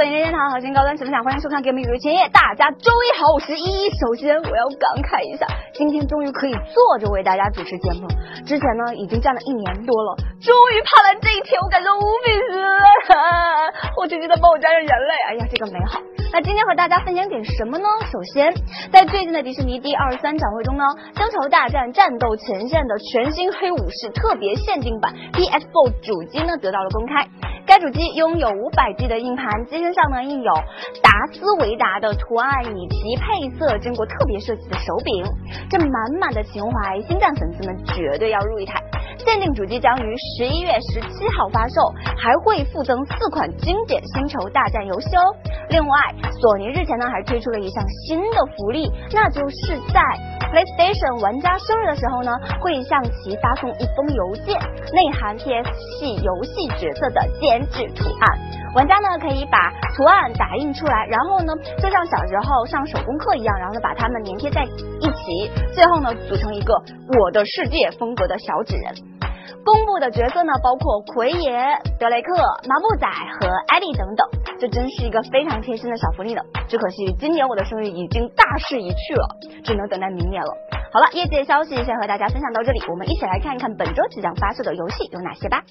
微软索尼任天堂核心高端分享，欢迎收看《给我们语录前夜》，大家周一好，我是依依。首先我要感慨一下，今天终于可以坐着为大家主持节目了。之前呢已经站了一年多了，终于盼来这一天，我感觉无比失落。我直接在帮我加上眼泪，哎呀，这个美好。那今天和大家分享点什么呢？首先，在最近的迪士尼第二十三展会中呢，《星球大战：战斗前线》的全新黑武士特别限定版 PS4 主机呢得到了公开。该主机拥有五百 G 的硬盘，机身上呢印有达斯维达的图案，以及配色经过特别设计的手柄。这满满的情怀，星战粉丝们绝对要入一台。限定主机将于十一月十七号发售，还会附赠四款经典星球大战游戏哦。另外，索尼日前呢还推出了一项新的福利，那就是在 PlayStation 玩家生日的时候呢，会向其发送一封邮件，内含 PS 系游戏角色的剪纸图案。玩家呢可以把图案打印出来，然后呢就像小时候上手工课一样，然后呢把它们粘贴在一起，最后呢组成一个我的世界风格的小纸人。公布的角色呢，包括奎爷、德雷克、麻布仔和艾莉等等，这真是一个非常贴心的小福利呢。只可惜今年我的生日已经大势已去了，只能等待明年了。好了，业界消息先和大家分享到这里，我们一起来看一看本周即将发售的游戏有哪些吧。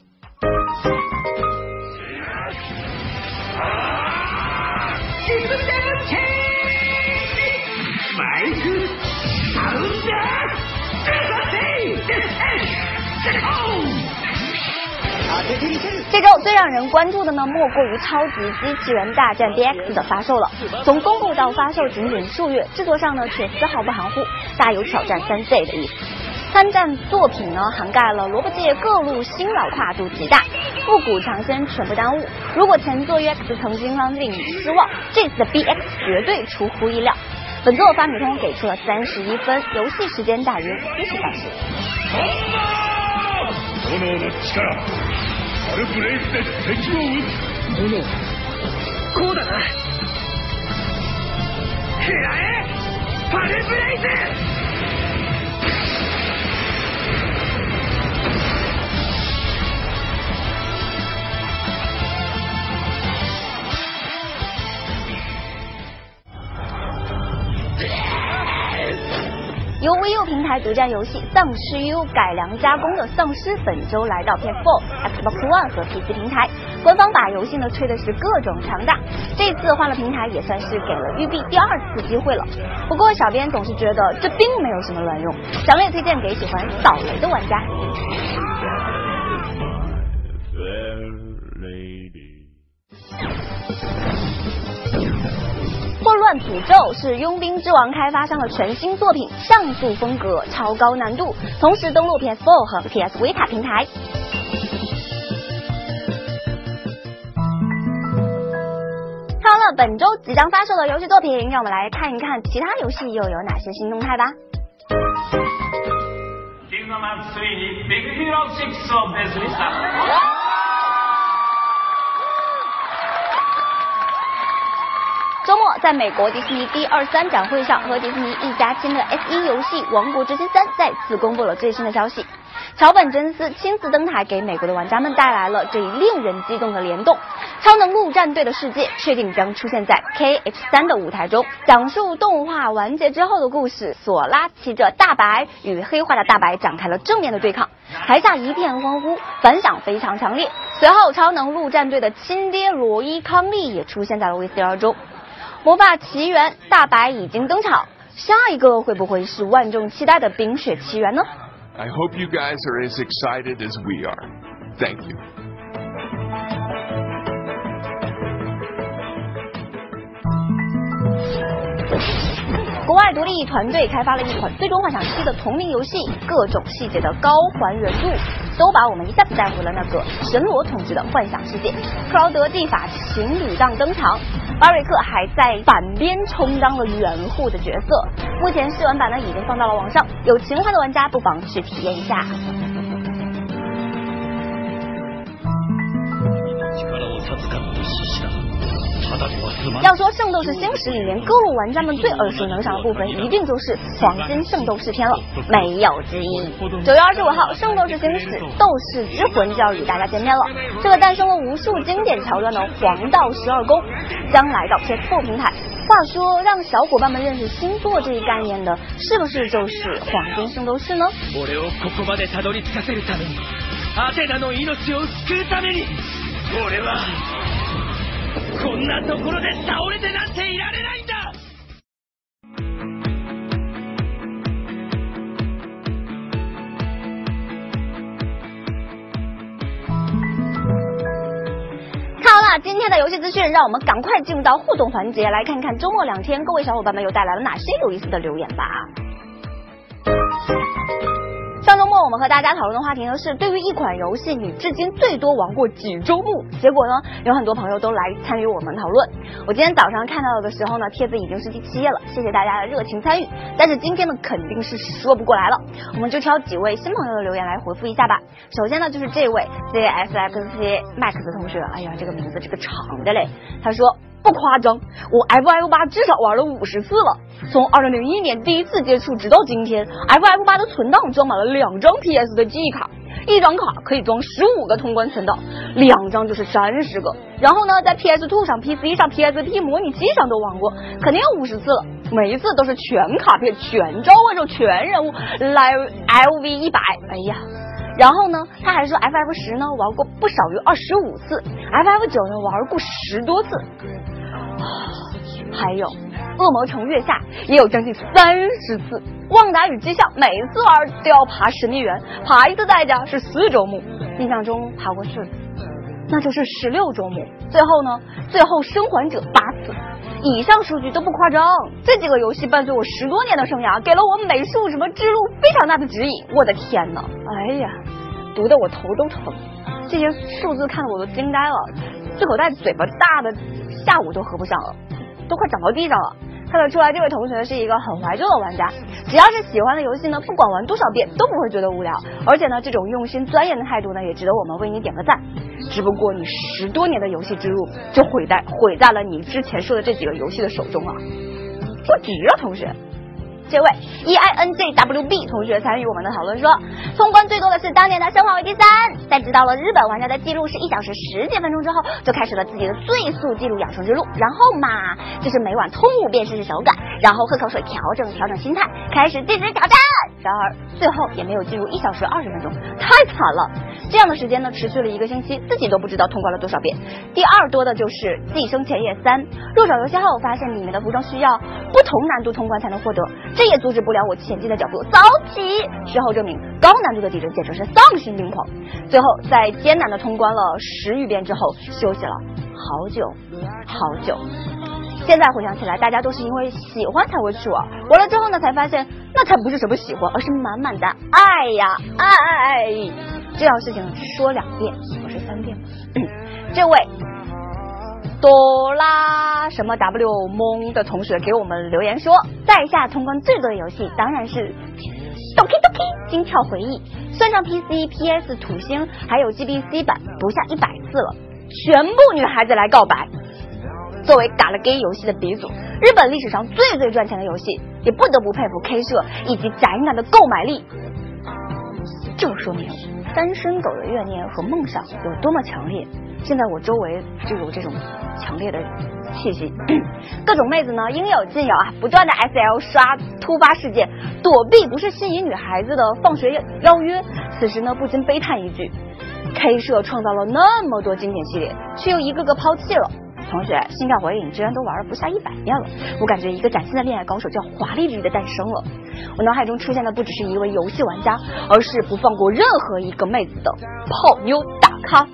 这周最让人关注的呢，莫过于《超级机器人大战 DX》的发售了。从公布到发售仅仅数月，制作上呢却丝毫不含糊，大有挑战三 Z 的意思。参战作品呢涵盖了萝卜界各路新老，跨度极大，复古尝鲜全部耽误。如果前作 UX 曾经让令你失望，这次的 BX 绝对出乎意料。本作发米通给出了三十一分，游戏时间大约七十小时。炎の力パルブレイスで敵を撃つ。炎こうだな。食らえパルブレイズ台独占游戏《丧尸 U》改良加工的《丧尸》本周来到 PS4、Xbox One 和 PC 平台，官方把游戏呢吹的是各种强大。这次换了平台，也算是给了育碧第二次机会了。不过小编总是觉得这并没有什么卵用，强烈推荐给喜欢扫雷的玩家。诅咒是佣兵之王开发商的全新作品，像素风格，超高难度，同时登陆 PS4 和 PS Vita 平台。看完了，本周即将发售的游戏作品，让我们来看一看其他游戏又有哪些新动态吧。在美国迪士尼第二三展会上，和迪士尼一家亲的 S 一游戏《王国之心三》再次公布了最新的消息。桥本真司亲自登台，给美国的玩家们带来了这一令人激动的联动。超能陆战队的世界确定将出现在 KH 三的舞台中，讲述动画完结之后的故事。索拉骑着大白与黑化的大白展开了正面的对抗，台下一片欢呼，反响非常强烈。随后，超能陆战队的亲爹罗伊康利也出现在了 VCR 中。魔霸奇缘大白已经登场，下一个会不会是万众期待的冰雪奇缘呢？I hope you guys are as excited as we are. Thank you. 国外独立团队开发了一款《最终幻想七》的同名游戏，各种细节的高还原度。都把我们一下子带回了那个神罗统治的幻想世界。克劳德蒂法情侣档登场，巴瑞克还在反边充当了掩护的角色。目前试玩版呢已经放到了网上，有情怀的玩家不妨去体验一下。要说《圣斗士星矢》里面各路玩家们最耳熟能详的部分，一定就是黄金圣斗士篇了，没有之一。九月二十五号，《圣斗士星矢：斗士之魂》就要与大家见面了。这个诞生了无数经典桥段的黄道十二宫，将来到 PS4 平台。话说，让小伙伴们认识星座这一概念的，是不是就是黄金圣斗士呢？こんなところで倒れてなんていられないんだ好了，今天的游戏资讯，让我们赶快进入到互动环节，来看看周末两天各位小伙伴们又带来了哪些有意思的留言吧。 我们和大家讨论的话题呢是，对于一款游戏你至今最多玩过几周目？结果呢，有很多朋友都来参与我们讨论。我今天早上看到的时候呢，帖子已经是第七页了，谢谢大家的热情参与。但是今天呢，肯定是说不过来了，我们就挑几位新朋友的留言来回复一下吧。首先呢，就是这位 Z S X C Max 同学，哎呀，这个名字这个长的嘞，他说。不夸张，我 F F 八至少玩了五十次了。从二零零一年第一次接触，直到今天，F F 八的存档装满了两张 P S 的记忆卡，一张卡可以装十五个通关存档，两张就是三十个。然后呢，在 P S Two 上、P C 上、P S P 模拟器上都玩过，肯定有五十次了。每一次都是全卡片、全召唤兽、全人物来 L V 一百。哎呀！然后呢，他还说 F F 十呢玩过不少于二十五次，F F 九呢玩过十多次，还有恶魔城月下也有将近三十次，旺达与机象每次玩都要爬神秘园，爬一次代价是四周目，印象中爬过四次，那就是十六周目。最后呢，最后生还者八次，以上数据都不夸张。这几个游戏伴随我十多年的生涯，给了我美术什么之路非常大的指引。我的天哪，哎呀！读的我头都疼，这些数字看得我都惊呆了，这口袋嘴巴大的下午都合不上了，都快长到地上了。看得出来，这位同学是一个很怀旧的玩家，只要是喜欢的游戏呢，不管玩多少遍都不会觉得无聊。而且呢，这种用心钻研的态度呢，也值得我们为你点个赞。只不过你十多年的游戏之路就毁在毁在了你之前说的这几个游戏的手中啊，不值啊，同学。这位 E I N J W B 同学参与我们的讨论说，通关最多的是当年的《生化危机三》，在知道了日本玩家的记录是一小时十几分钟之后，就开始了自己的最速记录养成之路。然后嘛，就是每晚通五遍试试手感，然后喝口水调整调整心态，开始计时挑战。然而最后也没有进入一小时二十分钟，太惨了。这样的时间呢，持续了一个星期，自己都不知道通关了多少遍。第二多的就是《寄生前夜三》，入手游戏后发现里面的服装需要不同难度通关才能获得。这也阻止不了我前进的脚步，早起。事后证明，高难度的地震简直是丧心病狂。最后在艰难的通关了十余遍之后，休息了好久好久。现在回想起来，大家都是因为喜欢才会去玩，玩了之后呢，才发现那才不是什么喜欢，而是满满的爱呀爱爱爱。这样事情说两遍，不是三遍吗？这位。哆啦什么 W 蒙的同学给我们留言说，在下通关最多的游戏当然是 Doki Doki 心跳回忆，算上 PC、PS、土星还有 GBC 版，不下一百次了。全部女孩子来告白。作为 Galgame 游戏的鼻祖，日本历史上最最赚钱的游戏，也不得不佩服 K 社以及宅男的购买力。就说明单身狗的怨念和梦想有多么强烈。现在我周围就有这种强烈的气息，各种妹子呢应有尽有啊，不断的 S L 刷突发事件，躲避不是吸引女孩子的放学邀约。此时呢不禁悲叹一句：K 社创造了那么多经典系列，却又一个个抛弃了。同学，心跳回影居然都玩了不下一百遍了，我感觉一个崭新的恋爱高手叫华丽丽的诞生了。我脑海中出现的不只是一位游戏玩家，而是不放过任何一个妹子的泡妞大咖。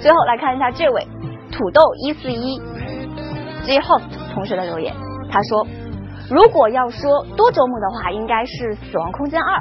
最后来看一下这位土豆一四一 J Host 同学的留言，他说：“如果要说多周目的话，应该是《死亡空间二》。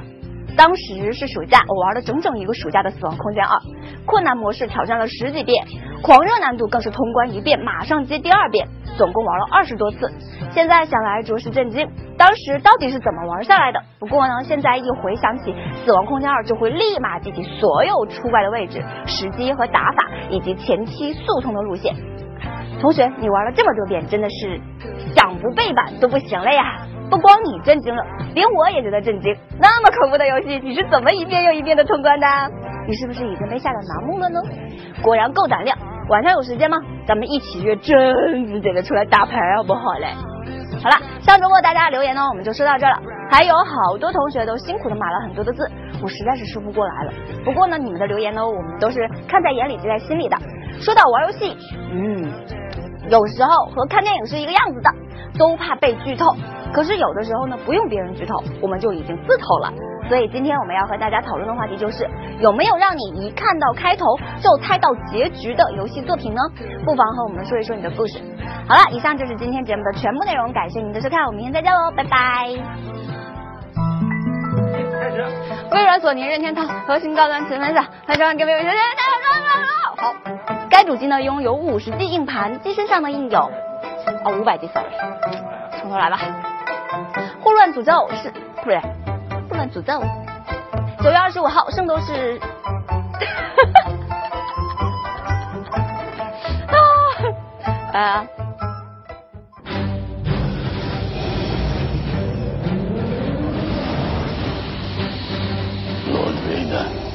当时是暑假，我玩了整整一个暑假的《死亡空间二》，困难模式挑战了十几遍，狂热难度更是通关一遍马上接第二遍，总共玩了二十多次。现在想来着实震惊，当时到底是怎么玩下来的？不过呢，现在一回想起《死亡空间二》，就会立马记起所有出怪的位置、时机和打法，以及前期速通的路线。同学，你玩了这么多遍，真的是想不背板都不行了呀！不光你震惊了，连我也觉得震惊。那么恐怖的游戏，你是怎么一遍又一遍的通关的？你是不是已经被吓得麻木了呢？果然够胆量。晚上有时间吗？咱们一起约贞子姐姐出来打牌好不好嘞？好了，上周末大家留言呢，我们就说到这了。还有好多同学都辛苦的码了很多的字，我实在是说不过来了。不过呢，你们的留言呢，我们都是看在眼里，记在心里的。说到玩游戏，嗯，有时候和看电影是一个样子的，都怕被剧透。可是有的时候呢，不用别人剧透，我们就已经自透了。所以今天我们要和大家讨论的话题就是，有没有让你一看到开头就猜到结局的游戏作品呢？不妨和我们说一说你的故事。好了，以上就是今天节目的全部内容，感谢您的收看，我们明天再见喽，拜拜。微软、索尼、任天堂核心高端全分享，欢迎各位有线电视。好，该主机呢拥有五十 G 硬盘，机身上呢印有哦五百 G sorry，从头来吧。霍乱诅咒是不对。不能诅咒。九月二十五号，圣斗士。啊，啊。nada.